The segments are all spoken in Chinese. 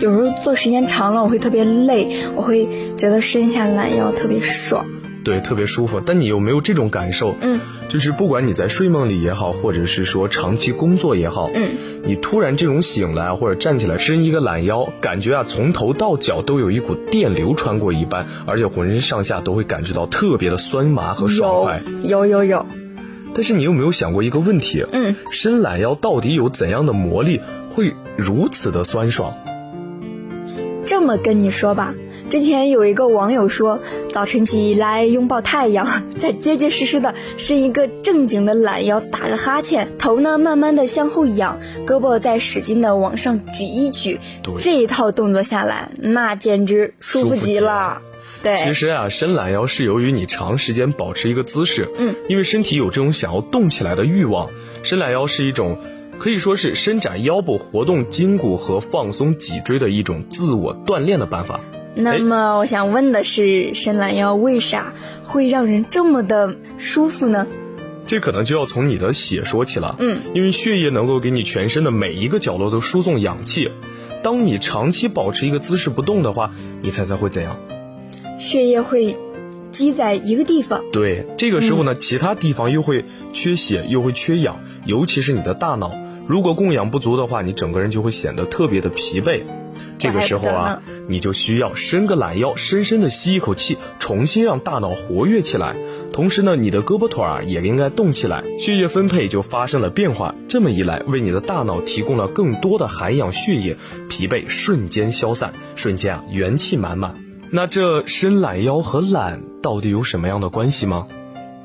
有时候坐时间长了，我会特别累，我会觉得伸下懒腰特别爽。对，特别舒服。但你有没有这种感受？嗯，就是不管你在睡梦里也好，或者是说长期工作也好，嗯，你突然这种醒来或者站起来伸一个懒腰，感觉啊从头到脚都有一股电流穿过一般，而且浑身上下都会感觉到特别的酸麻和爽快。有有有。但是你有没有想过一个问题？嗯，伸懒腰到底有怎样的魔力，会如此的酸爽？这么跟你说吧。之前有一个网友说，早晨起来拥抱太阳，再结结实实的伸一个正经的懒腰，打个哈欠，头呢慢慢的向后仰，胳膊再使劲的往上举一举，这一套动作下来，那简直舒服极了。对，其实啊，伸懒腰是由于你长时间保持一个姿势，嗯，因为身体有这种想要动起来的欲望，伸懒腰是一种可以说是伸展腰部、活动筋骨和放松脊椎的一种自我锻炼的办法。那么我想问的是，伸懒腰为啥会让人这么的舒服呢？这可能就要从你的血说起了。嗯，因为血液能够给你全身的每一个角落都输送氧气。当你长期保持一个姿势不动的话，你猜猜会怎样？血液会积在一个地方。对，这个时候呢，其他地方又会缺血，又会缺氧，尤其是你的大脑，如果供氧不足的话，你整个人就会显得特别的疲惫。这个时候啊，你就需要伸个懒腰，深深的吸一口气，重新让大脑活跃起来。同时呢，你的胳膊腿啊也应该动起来，血液分配就发生了变化。这么一来，为你的大脑提供了更多的含氧血液，疲惫瞬间消散，瞬间啊元气满满。那这伸懒腰和懒到底有什么样的关系吗？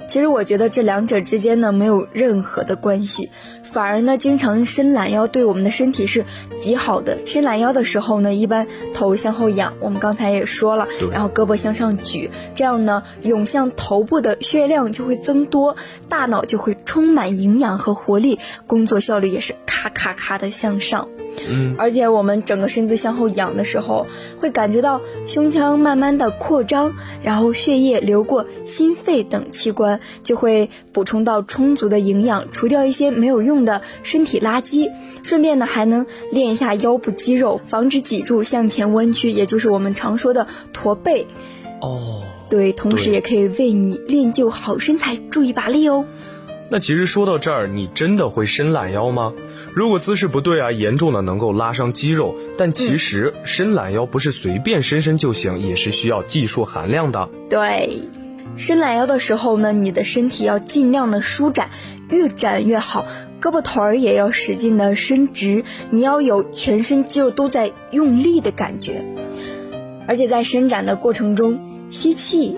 其实我觉得这两者之间呢没有任何的关系，反而呢经常伸懒腰对我们的身体是极好的。伸懒腰的时候呢，一般头向后仰，我们刚才也说了，然后胳膊向上举，这样呢涌向头部的血液量就会增多，大脑就会充满营养和活力，工作效率也是咔咔咔的向上。嗯，而且我们整个身子向后仰的时候，会感觉到胸腔慢慢的扩张，然后血液流过心肺等器官，就会补充到充足的营养，除掉一些没有用的身体垃圾。顺便呢，还能练一下腰部肌肉，防止脊柱向前弯曲，也就是我们常说的驼背。哦，对，同时也可以为你练就好身材助一把力哦。那其实说到这儿，你真的会伸懒腰吗？如果姿势不对啊，严重的能够拉伤肌肉。但其实伸懒腰不是随便伸伸就行，也是需要技术含量的。对，伸懒腰的时候呢，你的身体要尽量的舒展，越展越好。胳膊腿儿也要使劲的伸直，你要有全身肌肉都在用力的感觉。而且在伸展的过程中，吸气。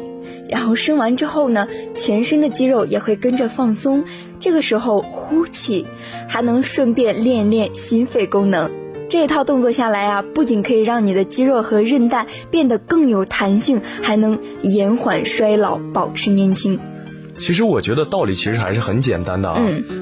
然后伸完之后呢，全身的肌肉也会跟着放松。这个时候呼气，还能顺便练练心肺功能。这一套动作下来啊，不仅可以让你的肌肉和韧带变得更有弹性，还能延缓衰老，保持年轻。其实我觉得道理其实还是很简单的啊，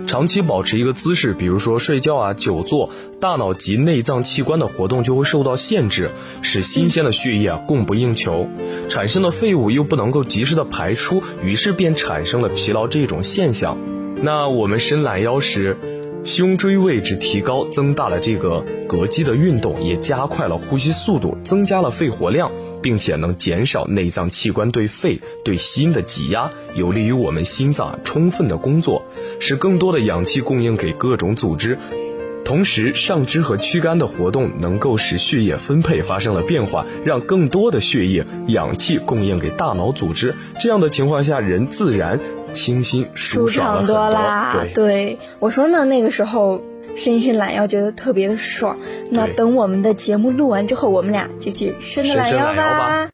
长期保持一个姿势，比如说睡觉啊、久坐，大脑及内脏器官的活动就会受到限制，使新鲜的血液啊供不应求，产生的废物又不能够及时的排出，于是便产生了疲劳这种现象。那我们伸懒腰时，胸椎位置提高，增大了这个膈肌的运动，也加快了呼吸速度，增加了肺活量。并且能减少内脏器官对肺、对心的挤压，有利于我们心脏充分的工作，使更多的氧气供应给各种组织。同时，上肢和躯干的活动能够使血液分配发生了变化，让更多的血液、氧气供应给大脑组织。这样的情况下，人自然清新舒爽了很多。对，对我说呢，那个时候。伸一伸懒腰，觉得特别的爽。那等我们的节目录完之后，我们俩就去伸个懒腰吧。